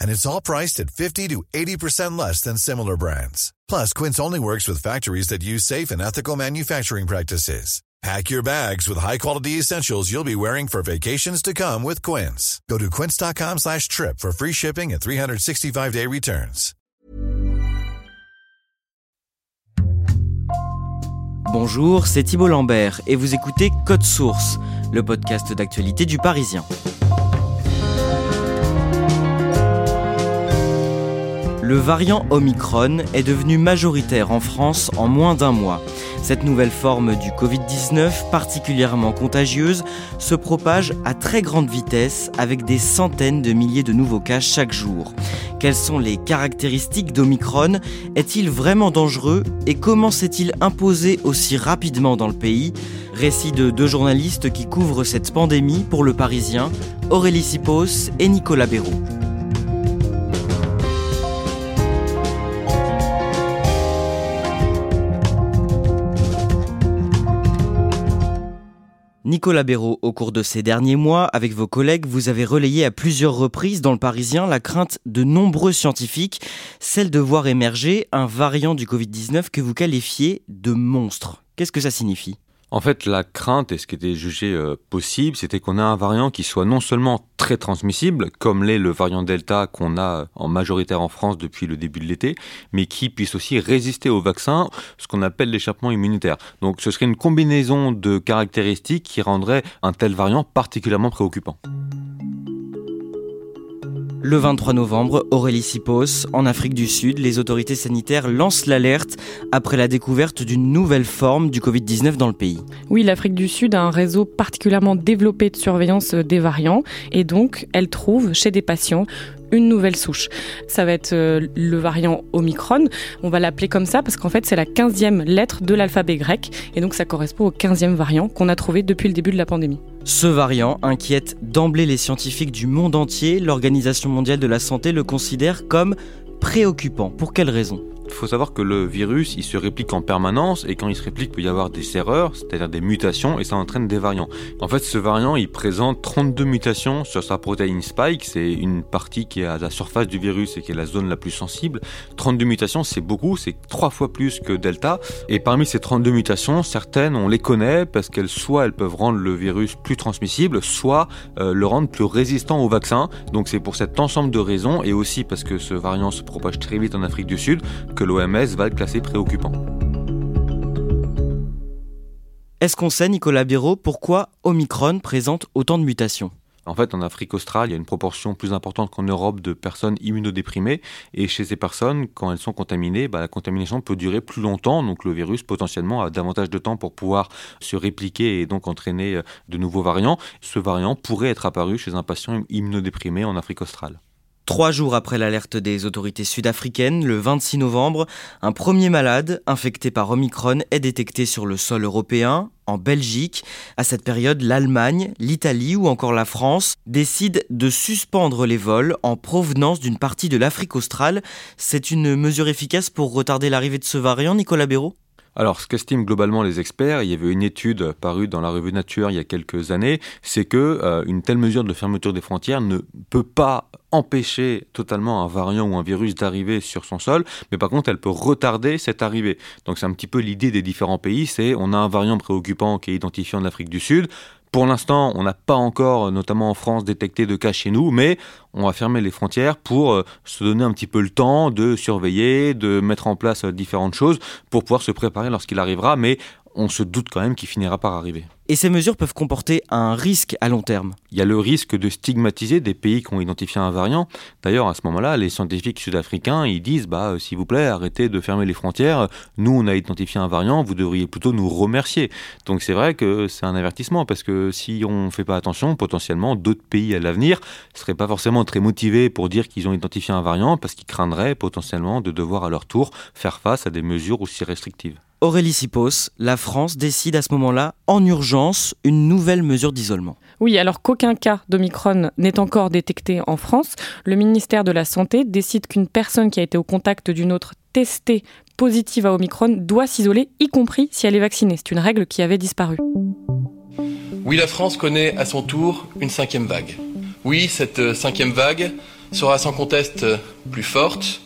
And it's all priced at 50 to 80% less than similar brands. Plus, Quince only works with factories that use safe and ethical manufacturing practices. Pack your bags with high-quality essentials you'll be wearing for vacations to come with Quince. Go to quince.com slash trip for free shipping and 365-day returns. Bonjour, c'est Thibault Lambert et vous écoutez Code Source, le podcast d'actualité du Parisien. Le variant Omicron est devenu majoritaire en France en moins d'un mois. Cette nouvelle forme du Covid-19, particulièrement contagieuse, se propage à très grande vitesse avec des centaines de milliers de nouveaux cas chaque jour. Quelles sont les caractéristiques d'Omicron? Est-il vraiment dangereux? Et comment s'est-il imposé aussi rapidement dans le pays? Récit de deux journalistes qui couvrent cette pandémie pour le Parisien, Aurélie Sipos et Nicolas Béraud. Nicolas Béraud, au cours de ces derniers mois, avec vos collègues, vous avez relayé à plusieurs reprises dans le Parisien la crainte de nombreux scientifiques, celle de voir émerger un variant du Covid-19 que vous qualifiez de monstre. Qu'est-ce que ça signifie? En fait, la crainte et ce qui était jugé euh, possible, c'était qu'on ait un variant qui soit non seulement très transmissible, comme l'est le variant Delta qu'on a en majoritaire en France depuis le début de l'été, mais qui puisse aussi résister au vaccin, ce qu'on appelle l'échappement immunitaire. Donc ce serait une combinaison de caractéristiques qui rendrait un tel variant particulièrement préoccupant. Le 23 novembre, Aurélie Sipos, en Afrique du Sud, les autorités sanitaires lancent l'alerte après la découverte d'une nouvelle forme du Covid-19 dans le pays. Oui, l'Afrique du Sud a un réseau particulièrement développé de surveillance des variants et donc elle trouve chez des patients une nouvelle souche. Ça va être euh, le variant Omicron. On va l'appeler comme ça parce qu'en fait, c'est la 15e lettre de l'alphabet grec. Et donc, ça correspond au 15e variant qu'on a trouvé depuis le début de la pandémie. Ce variant inquiète d'emblée les scientifiques du monde entier. L'Organisation mondiale de la santé le considère comme préoccupant. Pour quelle raison? Il faut savoir que le virus, il se réplique en permanence et quand il se réplique, il peut y avoir des erreurs, c'est-à-dire des mutations et ça entraîne des variants. En fait, ce variant, il présente 32 mutations sur sa protéine spike, c'est une partie qui est à la surface du virus et qui est la zone la plus sensible. 32 mutations, c'est beaucoup, c'est trois fois plus que Delta. Et parmi ces 32 mutations, certaines, on les connaît parce qu'elles soit elles peuvent rendre le virus plus transmissible, soit euh, le rendre plus résistant au vaccin. Donc c'est pour cet ensemble de raisons et aussi parce que ce variant se propage très vite en Afrique du Sud que l'OMS va le classer préoccupant. Est-ce qu'on sait, Nicolas Béraud, pourquoi Omicron présente autant de mutations? En fait, en Afrique australe, il y a une proportion plus importante qu'en Europe de personnes immunodéprimées. Et chez ces personnes, quand elles sont contaminées, bah, la contamination peut durer plus longtemps. Donc le virus, potentiellement, a davantage de temps pour pouvoir se répliquer et donc entraîner euh, de nouveaux variants. Ce variant pourrait être apparu chez un patient immunodéprimé en Afrique australe. Trois jours après l'alerte des autorités sud-africaines, le 26 novembre, un premier malade infecté par Omicron est détecté sur le sol européen, en Belgique. À cette période, l'Allemagne, l'Italie ou encore la France décident de suspendre les vols en provenance d'une partie de l'Afrique australe. C'est une mesure efficace pour retarder l'arrivée de ce variant, Nicolas Béraud? Alors, ce qu'estiment globalement les experts, il y avait une étude parue dans la revue Nature il y a quelques années, c'est que euh, une telle mesure de fermeture des frontières ne peut pas empêcher totalement un variant ou un virus d'arriver sur son sol, mais par contre elle peut retarder cette arrivée. Donc c'est un petit peu l'idée des différents pays, c'est on a un variant préoccupant qui est identifié en Afrique du Sud, Pour l'instant, on n'a pas encore, notamment en France, détecté de cas chez nous, mais on va fermer les frontières pour euh, se donner un petit peu le temps de surveiller, de mettre en place euh, différentes choses pour pouvoir se préparer lorsqu'il arrivera. Mais on se doute quand même qu'il finira par arriver. Et ces mesures peuvent comporter un risque à long terme. Il y a le risque de stigmatiser des pays qui ont identifié un variant. D'ailleurs, à ce moment-là, les scientifiques sud-africains, ils disent, bah, euh, s'il vous plaît, arrêtez de fermer les frontières. Nous, on a identifié un variant, vous devriez plutôt nous remercier. Donc c'est vrai que c'est un avertissement, parce que si on ne fait pas attention, potentiellement, d'autres pays à l'avenir ne seraient pas forcément très motivés pour dire qu'ils ont identifié un variant, parce qu'ils craindraient potentiellement de devoir à leur tour faire face à des mesures aussi restrictives. Aurélie Sipos, la France décide à ce moment-là, en urgence, une nouvelle mesure d'isolement. Oui, alors qu'aucun cas d'Omicron n'est encore détecté en France, le ministère de la Santé décide qu'une personne qui a été au contact d'une autre testée positive à Omicron doit s'isoler, y compris si elle est vaccinée. C'est une règle qui avait disparu. Oui, la France connaît à son tour une cinquième vague. Oui, cette cinquième vague sera sans conteste plus forte,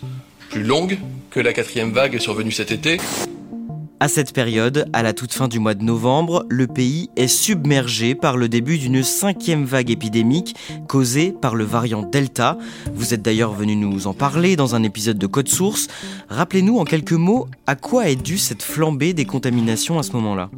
plus longue que la quatrième vague survenue cet été. À cette période, à la toute fin du mois de novembre, le pays est submergé par le début d'une cinquième vague épidémique causée par le variant Delta. Vous êtes d'ailleurs venu nous en parler dans un épisode de Code Source. Rappelez-nous en quelques mots à quoi est due cette flambée des contaminations à ce moment-là?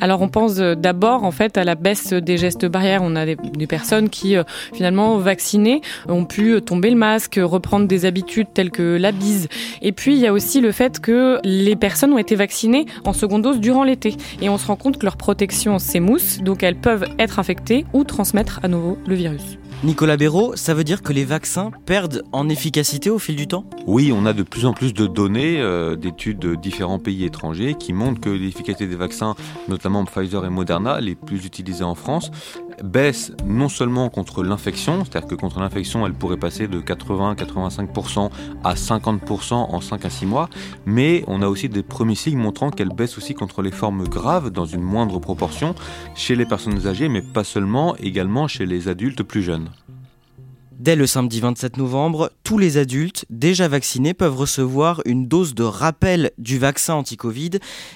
Alors on pense euh, d'abord en fait à la baisse des gestes barrières. On a des, personnes qui euh, finalement vaccinées ont pu euh, tomber le masque, reprendre des habitudes telles que la bise. Et puis il y a aussi le fait que les personnes ont été vaccinées en seconde dose durant l'été et on se rend compte que leur protection s'émousse, donc elles peuvent être infectées ou transmettre à nouveau le virus. Nicolas Béraud, ça veut dire que les vaccins perdent en efficacité au fil du temps? Oui, on a de plus en plus de données euh, d'études de différents pays étrangers qui montrent que l'efficacité des vaccins, notamment Pfizer et Moderna, les plus utilisés en France, baisse non seulement contre l'infection, c'est-à-dire que contre l'infection, elle pourrait passer de 80-85% à 50% en 5 à 6 mois, mais on a aussi des premiers signes montrant qu'elle baisse aussi contre les formes graves dans une moindre proportion chez les personnes âgées, mais pas seulement, également chez les adultes plus jeunes. Dès le samedi 27 novembre, tous les adultes déjà vaccinés peuvent recevoir une dose de rappel du vaccin anti-Covid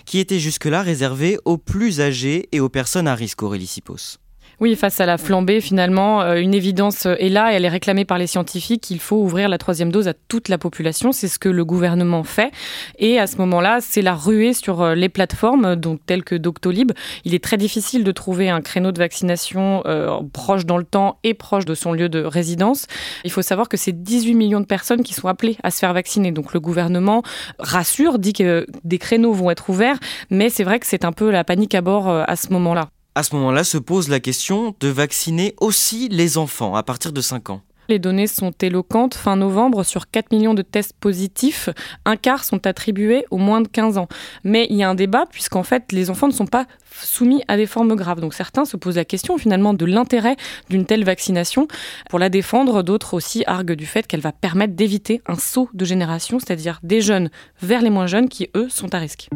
qui était jusque-là réservé aux plus âgés et aux personnes à risque, Aurélie Sipos. Oui, face à la flambée, finalement, euh, une évidence est là et elle est réclamée par les scientifiques qu'il faut ouvrir la troisième dose à toute la population. C'est ce que le gouvernement fait. Et à ce moment-là, c'est la ruée sur euh, les plateformes, donc telles que Doctolib. Il est très difficile de trouver un créneau de vaccination euh, proche dans le temps et proche de son lieu de résidence. Il faut savoir que c'est 18 millions de personnes qui sont appelées à se faire vacciner. Donc le gouvernement rassure, dit que des créneaux vont être ouverts, mais c'est vrai que c'est un peu la panique à bord à ce moment-là. À ce moment-là se pose la question de vacciner aussi les enfants à partir de 5 ans. Les données sont éloquentes. Fin novembre, sur 4 millions de tests positifs, un quart sont attribués aux moins de 15 ans. Mais il y a un débat puisqu'en fait, les enfants ne sont pas soumis à des formes graves. Donc certains se posent la question finalement de l'intérêt d'une telle vaccination. Pour la défendre, d'autres aussi arguent du fait qu'elle va permettre d'éviter un saut de génération, c'est-à-dire des jeunes vers les moins jeunes qui, eux, sont à risque.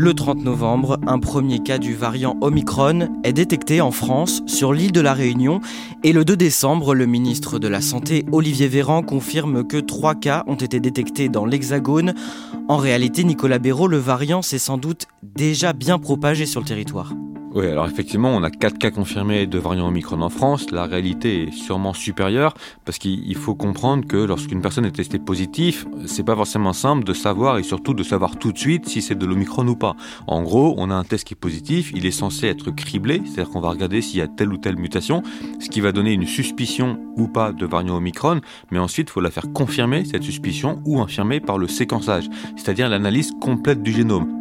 Le 30 novembre, un premier cas du variant Omicron est détecté en France sur l'île de la Réunion et le 2 décembre, le ministre de la Santé Olivier Véran confirme que trois cas ont été détectés dans l'Hexagone. En réalité, Nicolas Béraud, le variant s'est sans doute déjà bien propagé sur le territoire. Oui, alors effectivement, on a quatre cas confirmés de variant Omicron en France. La réalité est sûrement supérieure parce qu'il faut comprendre que lorsqu'une personne est testée positive, c'est pas forcément simple de savoir et surtout de savoir tout de suite si c'est de l'Omicron ou pas. En gros, on a un test qui est positif, il est censé être criblé, c'est-à-dire qu'on va regarder s'il y a telle ou telle mutation, ce qui va donner une suspicion ou pas de variant Omicron, mais ensuite il faut la faire confirmer, cette suspicion, ou infirmer par le séquençage, c'est-à-dire l'analyse complète du génome.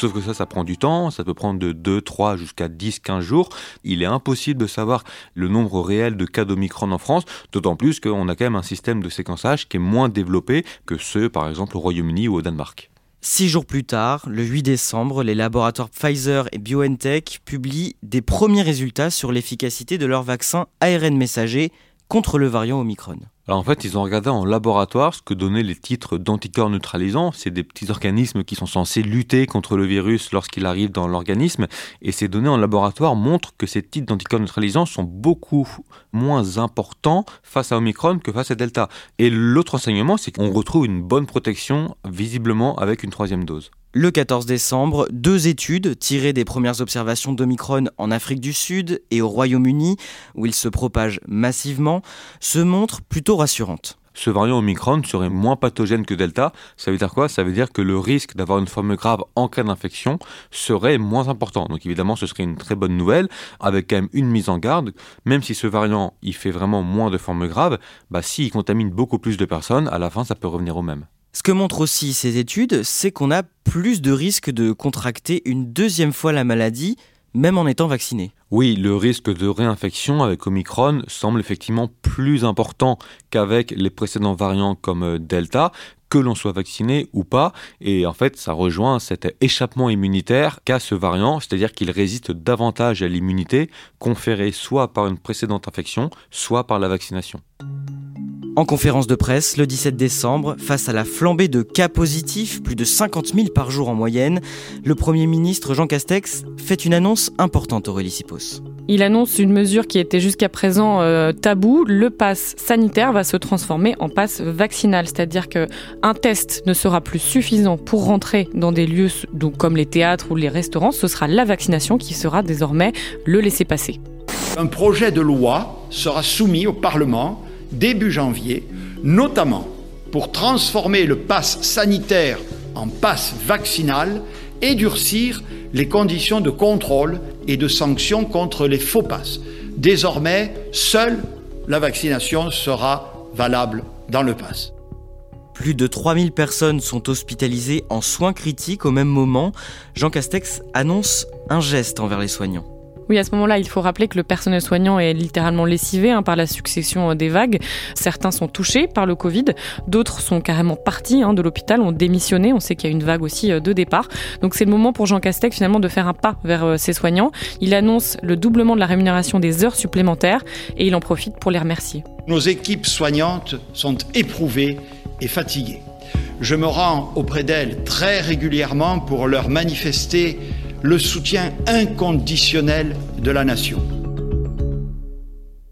Sauf que ça, ça prend du temps, ça peut prendre de 2, 3 jusqu'à 10, 15 jours. Il est impossible de savoir le nombre réel de cas d'Omicron en France, d'autant plus qu'on a quand même un système de séquençage qui est moins développé que ceux, par exemple, au Royaume-Uni ou au Danemark. Six jours plus tard, le 8 décembre, les laboratoires Pfizer et BioNTech publient des premiers résultats sur l'efficacité de leur vaccin ARN messager contre le variant Omicron. alors en fait, ils ont regardé en laboratoire ce que donnaient les titres d'anticorps neutralisants. C'est des petits organismes qui sont censés lutter contre le virus lorsqu'il arrive dans l'organisme. Et ces données en laboratoire montrent que ces titres d'anticorps neutralisants sont beaucoup moins importants face à Omicron que face à Delta. Et l'autre enseignement, c'est qu'on retrouve une bonne protection visiblement avec une troisième dose. Le 14 décembre, deux études tirées des premières observations d'Omicron en Afrique du Sud et au Royaume-Uni, où il se propage massivement, se montrent plutôt rassurantes. Ce variant Omicron serait moins pathogène que Delta. Ça veut dire quoi? Ça veut dire que le risque d'avoir une forme grave en cas d'infection serait moins important. Donc évidemment, ce serait une très bonne nouvelle, avec quand même une mise en garde. Même si ce variant, il fait vraiment moins de formes graves, bah, s'il contamine beaucoup plus de personnes, à la fin, ça peut revenir au même. Ce que montrent aussi ces études, c'est qu'on a plus de risques de contracter une deuxième fois la maladie, même en étant vacciné. Oui, le risque de réinfection avec Omicron semble effectivement plus important qu'avec les précédents variants comme euh, Delta, que l'on soit vacciné ou pas. Et en fait, ça rejoint cet échappement immunitaire qu'a ce variant, c'est-à-dire qu'il résiste davantage à l'immunité conférée soit par une précédente infection, soit par la vaccination. En conférence de presse le 17 décembre, face à la flambée de cas positifs, plus de 50 000 par jour en moyenne, le Premier ministre Jean Castex fait une annonce importante Aurélie Sipos. Il annonce une mesure qui était jusqu'à présent euh, tabou. Le pass sanitaire va se transformer en pass vaccinal, c'est-à-dire qu'un test ne sera plus suffisant pour rentrer dans des lieux donc comme les théâtres ou les restaurants. Ce sera la vaccination qui sera désormais le laisser-passer. Un projet de loi sera soumis au Parlement début janvier, notamment pour transformer le pass sanitaire en passe vaccinal et durcir les conditions de contrôle et de sanction contre les faux passes. Désormais, seule la vaccination sera valable dans le pass. Plus de 3000 personnes sont hospitalisées en soins critiques au même moment. Jean Castex annonce un geste envers les soignants. Oui, à ce moment-là, il faut rappeler que le personnel soignant est littéralement lessivé hein, par la succession euh, des vagues. Certains sont touchés par le Covid, d'autres sont carrément partis hein, de l'hôpital, ont démissionné. On sait qu'il y a une vague aussi euh, de départ. Donc c'est le moment pour Jean Castex finalement de faire un pas vers euh, ses soignants. Il annonce le doublement de la rémunération des heures supplémentaires et il en profite pour les remercier. Nos équipes soignantes sont éprouvées et fatiguées. Je me rends auprès d'elles très régulièrement pour leur manifester le soutien inconditionnel de la nation.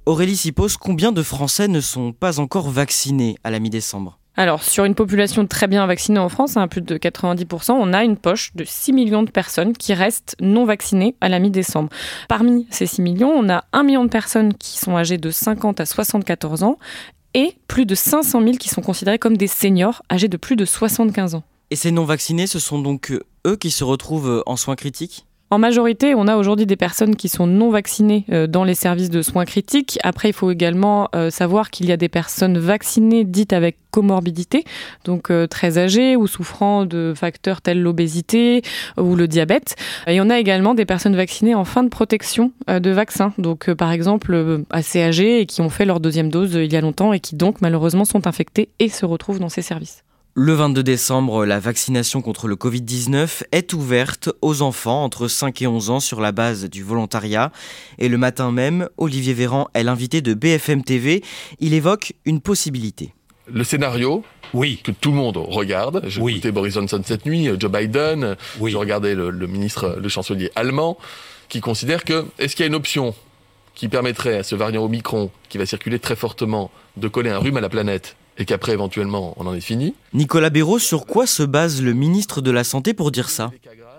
Aurélie Sipos, combien de Français ne sont pas encore vaccinés à la mi-décembre? Alors, sur une population très bien vaccinée en France, à hein, plus de 90%, on a une poche de 6 millions de personnes qui restent non vaccinées à la mi-décembre. Parmi ces 6 millions, on a 1 million de personnes qui sont âgées de 50 à 74 ans et plus de 500 000 qui sont considérés comme des seniors âgés de plus de 75 ans. Et ces non vaccinés, ce sont donc eux qui se retrouvent en soins critiques? En majorité, on a aujourd'hui des personnes qui sont non vaccinées euh, dans les services de soins critiques. Après, il faut également euh, savoir qu'il y a des personnes vaccinées dites avec comorbidité, donc euh, très âgées ou souffrant de facteurs tels l'obésité ou le diabète. Et on a également des personnes vaccinées en fin de protection de vaccin, donc par exemple assez âgées et qui ont fait leur deuxième dose il y a longtemps et qui donc malheureusement sont infectées et se retrouvent dans ces services. Le 22 décembre, la vaccination contre le Covid-19 est ouverte aux enfants entre 5 et 11 ans sur la base du volontariat. Et le matin même, Olivier Véran est l'invité de BFM TV. Il évoque une possibilité. Le scénario oui. que tout le monde regarde. J'ai oui. écouté Boris Johnson cette nuit, Joe Biden, oui. je regardais le, le ministre, le chancelier allemand, qui considère que est-ce qu'il y a une option qui permettrait à ce variant Omicron, qui va circuler très fortement, de coller un rhume à la planète et qu'après éventuellement on en est fini. Nicolas Béraud, sur quoi se base le ministre de la Santé pour dire ça?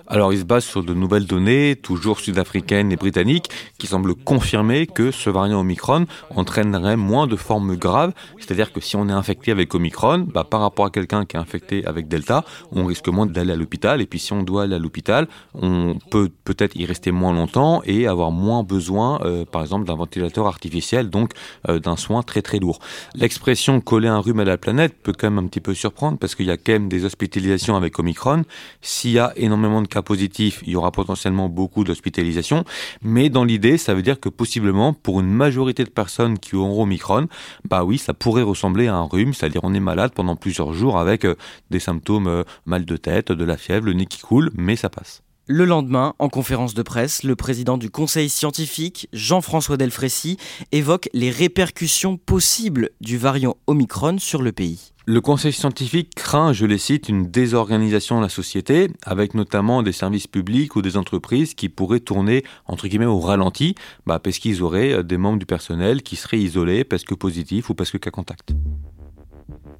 Alors il se base sur de nouvelles données, toujours sud-africaines et britanniques, qui semblent confirmer que ce variant Omicron entraînerait moins de formes graves. C'est-à-dire que si on est infecté avec Omicron, bah, par rapport à quelqu'un qui est infecté avec Delta, on risque moins d'aller à l'hôpital. Et puis si on doit aller à l'hôpital, on peut peut-être y rester moins longtemps et avoir moins besoin, euh, par exemple, d'un ventilateur artificiel, donc euh, d'un soin très très lourd. L'expression coller un rhume à la planète peut quand même un petit peu surprendre parce qu'il y a quand même des hospitalisations avec Omicron. S'il y a énormément de cas positif, il y aura potentiellement beaucoup d'hospitalisations. Mais dans l'idée, ça veut dire que possiblement, pour une majorité de personnes qui auront Omicron, bah oui, ça pourrait ressembler à un rhume, c'est-à-dire on est malade pendant plusieurs jours avec euh, des symptômes euh, mal de tête, de la fièvre, le nez qui coule, mais ça passe. Le lendemain, en conférence de presse, le président du conseil scientifique, Jean-François Delfrécy, évoque les répercussions possibles du variant Omicron sur le pays. Le conseil scientifique craint, je les cite, une désorganisation de la société, avec notamment des services publics ou des entreprises qui pourraient tourner, entre guillemets, au ralenti, bah, parce qu'ils auraient des membres du personnel qui seraient isolés parce que positifs ou parce que cas contact.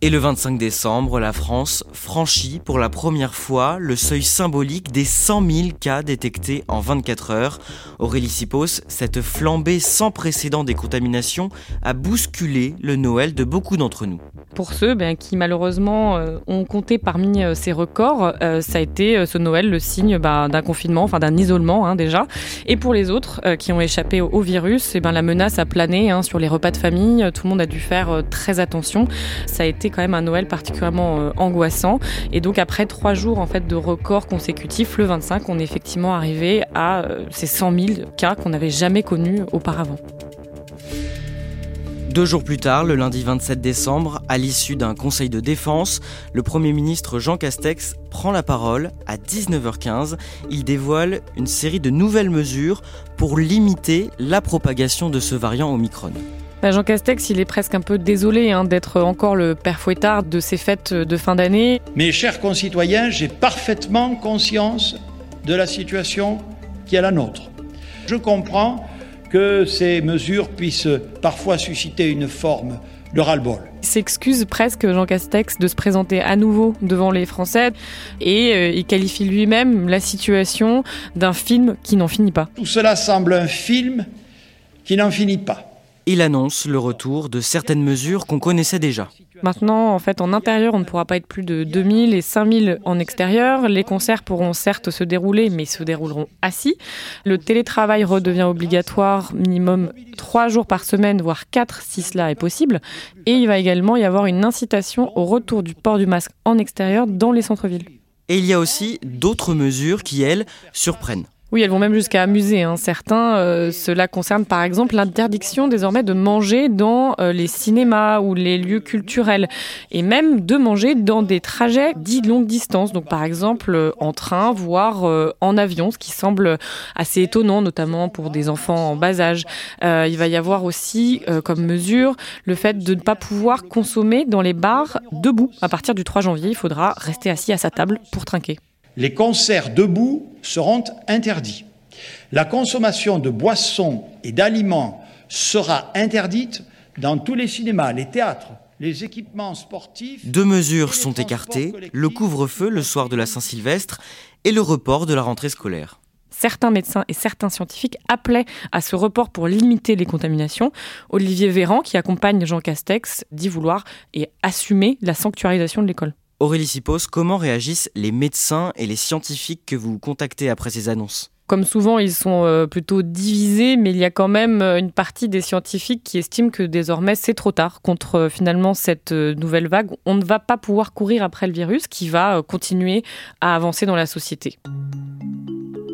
Et le 25 décembre, la France franchit pour la première fois le seuil symbolique des 100 000 cas détectés en 24 heures. Aurélie Sipos, cette flambée sans précédent des contaminations a bousculé le Noël de beaucoup d'entre nous. Pour ceux ben, qui malheureusement euh, ont compté parmi euh, ces records, euh, ça a été ce Noël le signe ben, d'un confinement, enfin d'un isolement hein, déjà. Et pour les autres qui ont échappé au, virus, et eh ben, la menace a plané hein, sur les repas de famille. Tout le monde a dû faire très attention. Ça a été quand même un Noël particulièrement euh, angoissant. Et donc après trois jours en fait de records consécutifs, le 25, on est effectivement arrivé à euh, ces 100 000 cas qu'on n'avait jamais connus auparavant. Deux jours plus tard, le lundi 27 décembre, à l'issue d'un conseil de défense, le Premier ministre Jean Castex prend la parole à 19h15. Il dévoile une série de nouvelles mesures pour limiter la propagation de ce variant Omicron. Bah, Jean Castex, il est presque un peu désolé hein, d'être encore le père fouettard de ces fêtes de fin d'année. Mes chers concitoyens, j'ai parfaitement conscience de la situation qui est la nôtre. Je comprends que ces mesures puissent parfois susciter une forme de ras-le-bol. Il s'excuse presque, Jean Castex, de se présenter à nouveau devant les Français et euh, il qualifie lui-même la situation d'un film qui n'en finit pas. Tout cela semble un film qui n'en finit pas il annonce le retour de certaines mesures qu'on connaissait déjà. Maintenant, en fait, en intérieur, on ne pourra pas être plus de 2000 et 5000 en extérieur. Les concerts pourront certes se dérouler, mais se dérouleront assis. Le télétravail redevient obligatoire, minimum 3 jours par semaine, voire 4 si cela est possible. Et il va également y avoir une incitation au retour du port du masque en extérieur dans les centres-villes. Et il y a aussi d'autres mesures qui, elles, surprennent. Oui, elles vont même jusqu'à amuser hein. certains. Euh, cela concerne par exemple l'interdiction désormais de manger dans euh, les cinémas ou les lieux culturels et même de manger dans des trajets dits longue distance, donc par exemple euh, en train, voire en avion, ce qui semble assez étonnant, notamment pour des enfants en bas âge. il va y avoir aussi comme mesure le fait de ne pas pouvoir consommer dans les bars debout. À partir du 3 janvier, il faudra rester assis à sa table pour trinquer les concerts debout seront interdits. La consommation de boissons et d'aliments sera interdite dans tous les cinémas, les théâtres, les équipements sportifs. Deux mesures sont écartées, le couvre-feu le soir de la Saint-Sylvestre et le report de la rentrée scolaire. Certains médecins et certains scientifiques appelaient à ce report pour limiter les contaminations. Olivier Véran, qui accompagne Jean Castex, dit vouloir et assumer la sanctuarisation de l'école. Aurélie Sipos, comment réagissent les médecins et les scientifiques que vous contactez après ces annonces? Comme souvent, ils sont euh, plutôt divisés, mais il y a quand même euh, une partie des scientifiques qui estiment que désormais c'est trop tard contre euh, finalement cette nouvelle vague. On ne va pas pouvoir courir après le virus qui va continuer à avancer dans la société.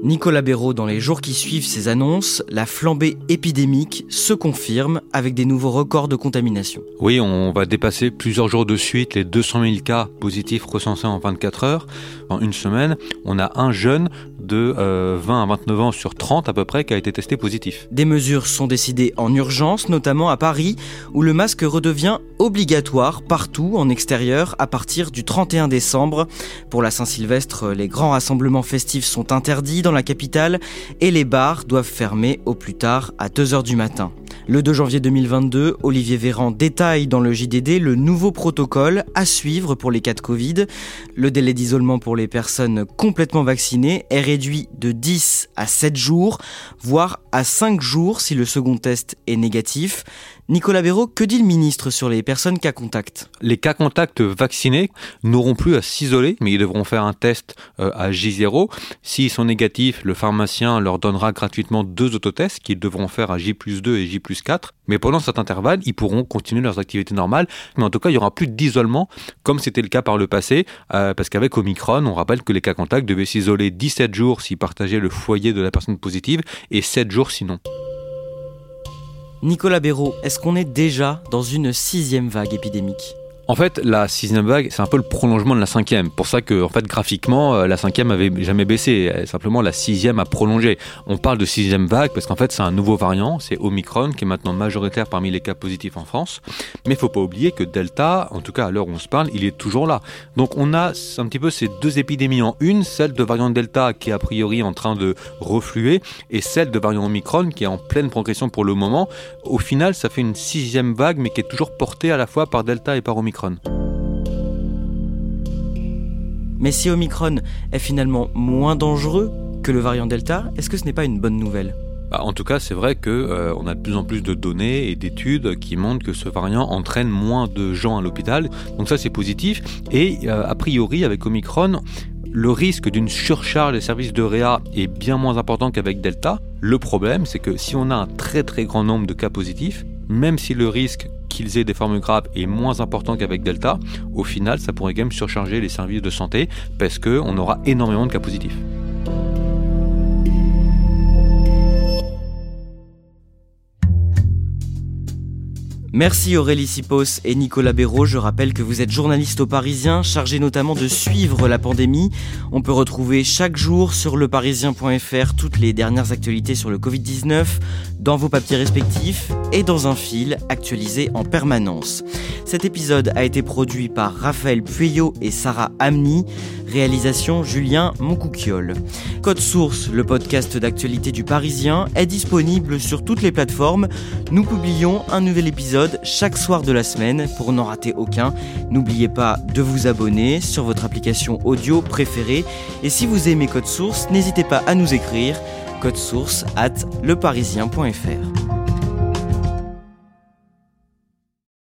Nicolas Béraud, dans les jours qui suivent ces annonces, la flambée épidémique se confirme avec des nouveaux records de contamination. Oui, on va dépasser plusieurs jours de suite les 200 000 cas positifs recensés en 24 heures. En une semaine, on a un jeune de 20 euh, à 29 ans sur 30 à peu près qui a été testé positif. Des mesures sont décidées en urgence, notamment à Paris, où le masque redevient obligatoire partout en extérieur à partir du 31 décembre. Pour la Saint-Sylvestre, les grands rassemblements festifs sont interdits dans la capitale et les bars doivent fermer au plus tard à 2h du matin. Le 2 janvier 2022, Olivier Véran détaille dans le JDD le nouveau protocole à suivre pour les cas de Covid. Le délai d'isolement pour les personnes complètement vaccinées est réduit de 10 à 7 jours, voire à 5 jours si le second test est négatif. Nicolas Béraud, que dit le ministre sur les personnes cas contact? Les cas contacts vaccinés n'auront plus à s'isoler, mais ils devront faire un test euh, à J0. S'ils sont négatifs, le pharmacien leur donnera gratuitement deux autotests qu'ils devront faire à J 2 et J 4. Mais pendant cet intervalle, ils pourront continuer leurs activités normales. Mais en tout cas, il n'y aura plus d'isolement, comme c'était le cas par le passé, euh, parce qu'avec Omicron, on rappelle que les cas contacts devaient s'isoler 17 jours s'ils partageaient le foyer de la personne positive et 7 jours sinon. Nicolas Béraud, est-ce qu'on est déjà dans une sixième vague épidémique? En fait, la sixième vague, c'est un peu le prolongement de la cinquième. Pour ça que, en fait, graphiquement, euh, la cinquième avait jamais baissé. Simplement, la sixième a prolongé. On parle de sixième vague parce qu'en fait, c'est un nouveau variant. C'est Omicron qui est maintenant majoritaire parmi les cas positifs en France. Mais il faut pas oublier que Delta, en tout cas à l'heure où on se parle, il est toujours là. Donc, on a un petit peu ces deux épidémies en une. Celle de variant Delta qui est a priori en train de refluer et celle de variant Omicron qui est en pleine progression pour le moment. Au final, ça fait une sixième vague, mais qui est toujours portée à la fois par Delta et par Omicron. Mais si Omicron est finalement moins dangereux que le variant Delta, est-ce que ce n'est pas une bonne nouvelle? Bah, en tout cas, c'est vrai qu'on euh, a de plus en plus de données et d'études qui montrent que ce variant entraîne moins de gens à l'hôpital. Donc ça, c'est positif. Et euh, a priori, avec Omicron, le risque d'une surcharge des services de réa est bien moins important qu'avec Delta. Le problème, c'est que si on a un très très grand nombre de cas positifs, même si le risque qu'ils aient des formes graves est moins important qu'avec Delta, au final, ça pourrait quand même surcharger les services de santé parce qu'on aura énormément de cas positifs. Merci Aurélie Sipos et Nicolas Béraud. Je rappelle que vous êtes journaliste au Parisien, chargé notamment de suivre la pandémie. On peut retrouver chaque jour sur leparisien.fr toutes les dernières actualités sur le Covid-19 dans vos papiers respectifs et dans un fil actualisé en permanence. Cet épisode a été produit par Raphaël Pueyo et Sarah Amni. Réalisation Julien Moncouquiole. Code Source, le podcast d'actualité du Parisien, est disponible sur toutes les plateformes. Nous publions un nouvel chaque soir de la semaine pour n'en rater aucun. N'oubliez pas de vous abonner sur votre application audio préférée. Et si vous aimez Code Source, n'hésitez pas à nous écrire code source at leparisien.fr.